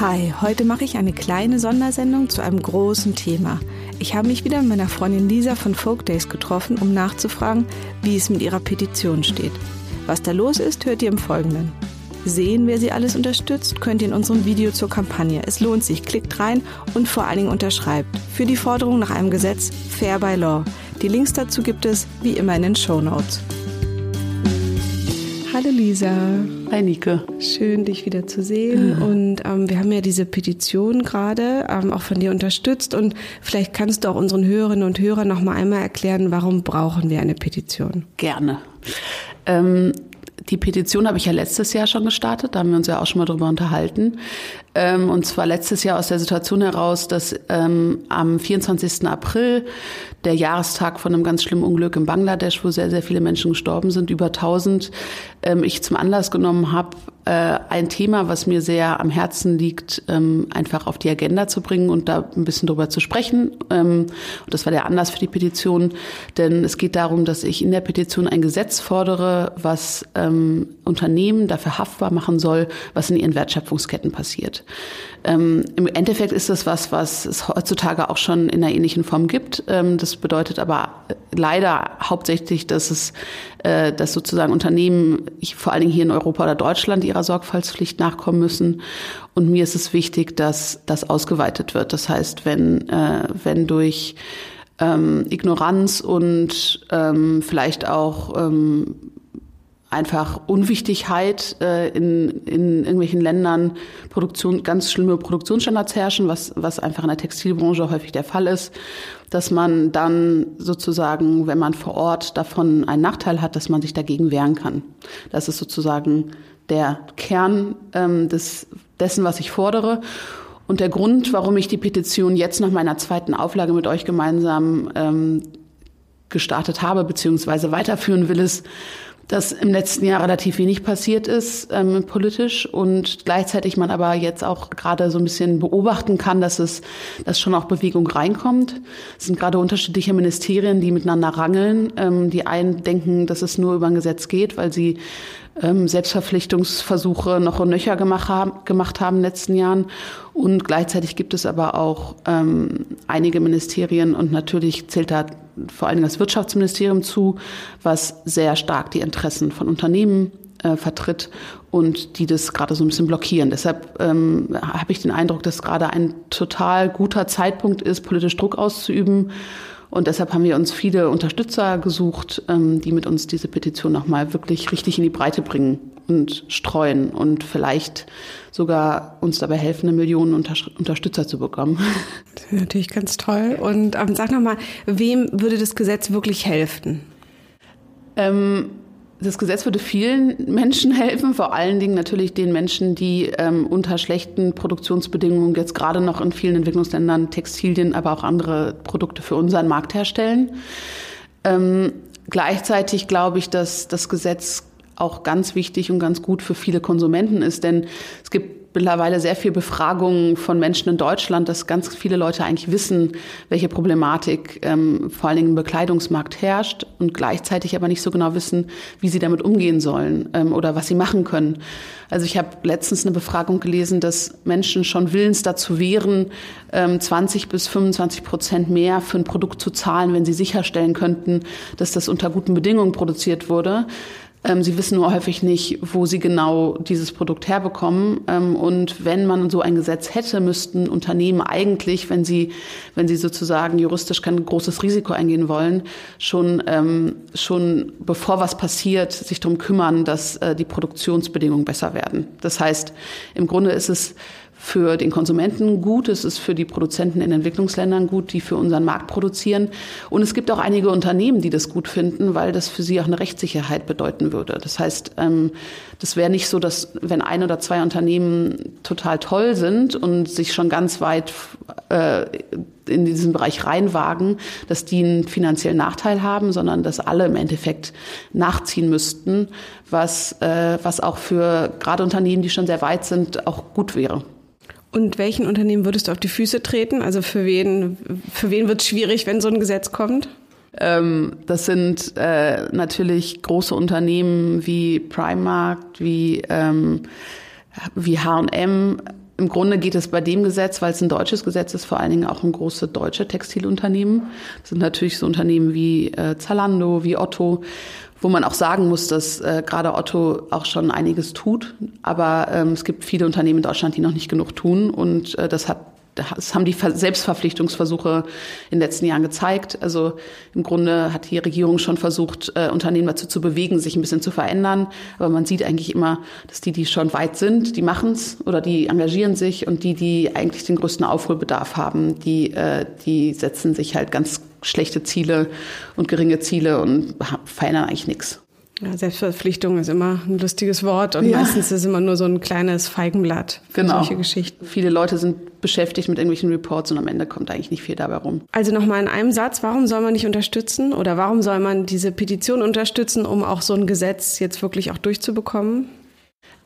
Hi, heute mache ich eine kleine Sondersendung zu einem großen Thema. Ich habe mich wieder mit meiner Freundin Lisa von Folk Days getroffen, um nachzufragen, wie es mit ihrer Petition steht. Was da los ist, hört ihr im Folgenden. Sehen, wer sie alles unterstützt, könnt ihr in unserem Video zur Kampagne. Es lohnt sich, klickt rein und vor allen Dingen unterschreibt. Für die Forderung nach einem Gesetz Fair by Law. Die Links dazu gibt es wie immer in den Show Notes. Hallo Lisa. Hi Nike. Schön, dich wieder zu sehen. Ja. Und ähm, wir haben ja diese Petition gerade ähm, auch von dir unterstützt. Und vielleicht kannst du auch unseren Hörerinnen und Hörern noch mal einmal erklären, warum brauchen wir eine Petition? Gerne. Ähm, die Petition habe ich ja letztes Jahr schon gestartet, da haben wir uns ja auch schon mal drüber unterhalten. Ähm, und zwar letztes Jahr aus der Situation heraus, dass ähm, am 24. April der Jahrestag von einem ganz schlimmen Unglück in Bangladesch, wo sehr, sehr viele Menschen gestorben sind, über 1000, ähm, ich zum Anlass genommen habe, äh, ein Thema, was mir sehr am Herzen liegt, ähm, einfach auf die Agenda zu bringen und da ein bisschen drüber zu sprechen. Ähm, und das war der Anlass für die Petition, denn es geht darum, dass ich in der Petition ein Gesetz fordere, was ähm, Unternehmen dafür haftbar machen soll, was in ihren Wertschöpfungsketten passiert. Ähm, Im Endeffekt ist das was, was es heutzutage auch schon in einer ähnlichen Form gibt. Ähm, das bedeutet aber leider hauptsächlich, dass es, äh, dass sozusagen Unternehmen, vor allen Dingen hier in Europa oder Deutschland, ihrer Sorgfaltspflicht nachkommen müssen. Und mir ist es wichtig, dass das ausgeweitet wird. Das heißt, wenn, äh, wenn durch ähm, Ignoranz und ähm, vielleicht auch ähm, einfach Unwichtigkeit äh, in, in irgendwelchen Ländern Produktion, ganz schlimme Produktionsstandards herrschen, was, was einfach in der Textilbranche häufig der Fall ist, dass man dann sozusagen, wenn man vor Ort davon einen Nachteil hat, dass man sich dagegen wehren kann. Das ist sozusagen der Kern ähm, des, dessen, was ich fordere. Und der Grund, warum ich die Petition jetzt nach meiner zweiten Auflage mit euch gemeinsam ähm, gestartet habe, beziehungsweise weiterführen will, ist, dass im letzten Jahr relativ wenig passiert ist ähm, politisch und gleichzeitig man aber jetzt auch gerade so ein bisschen beobachten kann, dass es, dass schon auch Bewegung reinkommt. Es sind gerade unterschiedliche Ministerien, die miteinander rangeln. Ähm, die einen denken, dass es nur über ein Gesetz geht, weil sie ähm, Selbstverpflichtungsversuche noch und nöcher gemacht haben, gemacht haben in den letzten Jahren. Und gleichzeitig gibt es aber auch ähm, einige Ministerien und natürlich zählt da vor allen Dingen das Wirtschaftsministerium zu, was sehr stark die Interessen von Unternehmen äh, vertritt und die das gerade so ein bisschen blockieren. Deshalb ähm, habe ich den Eindruck, dass gerade ein total guter Zeitpunkt ist, politisch Druck auszuüben und deshalb haben wir uns viele Unterstützer gesucht, ähm, die mit uns diese Petition nochmal wirklich richtig in die Breite bringen und streuen und vielleicht sogar uns dabei helfen, eine Million Unter Unterstützer zu bekommen. Das ist natürlich ganz toll. Und ähm, sag nochmal, wem würde das Gesetz wirklich helfen? Ähm, das Gesetz würde vielen Menschen helfen, vor allen Dingen natürlich den Menschen, die ähm, unter schlechten Produktionsbedingungen jetzt gerade noch in vielen Entwicklungsländern Textilien, aber auch andere Produkte für unseren Markt herstellen. Ähm, gleichzeitig glaube ich, dass das Gesetz auch ganz wichtig und ganz gut für viele Konsumenten ist, denn es gibt mittlerweile sehr viel Befragungen von Menschen in Deutschland, dass ganz viele Leute eigentlich wissen, welche Problematik ähm, vor allen Dingen im Bekleidungsmarkt herrscht und gleichzeitig aber nicht so genau wissen, wie sie damit umgehen sollen ähm, oder was sie machen können. Also ich habe letztens eine Befragung gelesen, dass Menschen schon willens dazu wären, ähm, 20 bis 25 Prozent mehr für ein Produkt zu zahlen, wenn sie sicherstellen könnten, dass das unter guten Bedingungen produziert wurde. Ähm, sie wissen nur häufig nicht, wo sie genau dieses Produkt herbekommen. Ähm, und wenn man so ein Gesetz hätte, müssten Unternehmen eigentlich, wenn sie, wenn sie sozusagen juristisch kein großes Risiko eingehen wollen, schon, ähm, schon bevor was passiert, sich darum kümmern, dass äh, die Produktionsbedingungen besser werden. Das heißt, im Grunde ist es für den Konsumenten gut, es ist für die Produzenten in Entwicklungsländern gut, die für unseren Markt produzieren. Und es gibt auch einige Unternehmen, die das gut finden, weil das für sie auch eine Rechtssicherheit bedeuten würde. Das heißt, ähm, das wäre nicht so, dass wenn ein oder zwei Unternehmen total toll sind und sich schon ganz weit äh, in diesen Bereich reinwagen, dass die einen finanziellen Nachteil haben, sondern dass alle im Endeffekt nachziehen müssten, was, äh, was auch für gerade Unternehmen, die schon sehr weit sind, auch gut wäre. Und welchen Unternehmen würdest du auf die Füße treten? Also für wen, für wen wird es schwierig, wenn so ein Gesetz kommt? Ähm, das sind äh, natürlich große Unternehmen wie Primark, wie, ähm, wie H&M, Im Grunde geht es bei dem Gesetz, weil es ein deutsches Gesetz ist, vor allen Dingen auch um große deutsche Textilunternehmen. Das sind natürlich so Unternehmen wie äh, Zalando, wie Otto, wo man auch sagen muss, dass äh, gerade Otto auch schon einiges tut. Aber ähm, es gibt viele Unternehmen in Deutschland, die noch nicht genug tun. Und äh, das hat das haben die Selbstverpflichtungsversuche in den letzten Jahren gezeigt. Also im Grunde hat die Regierung schon versucht, äh, Unternehmen dazu zu bewegen, sich ein bisschen zu verändern. Aber man sieht eigentlich immer, dass die, die schon weit sind, die machen es oder die engagieren sich und die, die eigentlich den größten Aufholbedarf haben, die, äh, die setzen sich halt ganz schlechte Ziele und geringe Ziele und verändern eigentlich nichts. Ja, Selbstverpflichtung ist immer ein lustiges Wort und ja. meistens ist es immer nur so ein kleines Feigenblatt für genau. solche Geschichten. Viele Leute sind beschäftigt mit irgendwelchen Reports und am Ende kommt eigentlich nicht viel dabei rum. Also nochmal in einem Satz, warum soll man nicht unterstützen oder warum soll man diese Petition unterstützen, um auch so ein Gesetz jetzt wirklich auch durchzubekommen?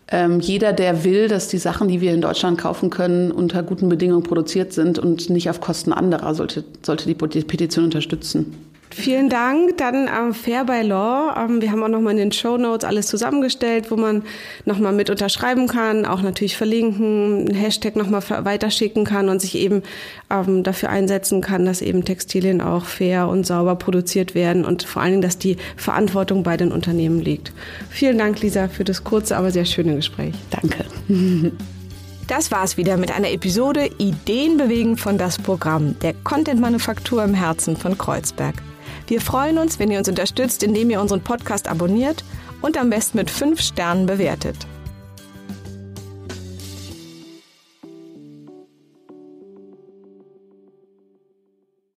Ähm, jeder, der will, dass die Sachen, die wir in Deutschland kaufen können, unter guten Bedingungen produziert sind und nicht auf Kosten anderer, sollte, sollte die Petition unterstützen. Vielen Dank. Dann ähm, Fair by Law. Ähm, wir haben auch nochmal in den Show Notes alles zusammengestellt, wo man nochmal mit unterschreiben kann, auch natürlich verlinken, einen Hashtag nochmal weiterschicken kann und sich eben ähm, dafür einsetzen kann, dass eben Textilien auch fair und sauber produziert werden und vor allen Dingen, dass die Verantwortung bei den Unternehmen liegt. Vielen Dank, Lisa, für das kurze, aber sehr schöne Gespräch. Danke. Das war's wieder mit einer Episode Ideen bewegen von das Programm der Content Manufaktur im Herzen von Kreuzberg. Wir freuen uns, wenn ihr uns unterstützt, indem ihr unseren Podcast abonniert und am besten mit fünf Sternen bewertet.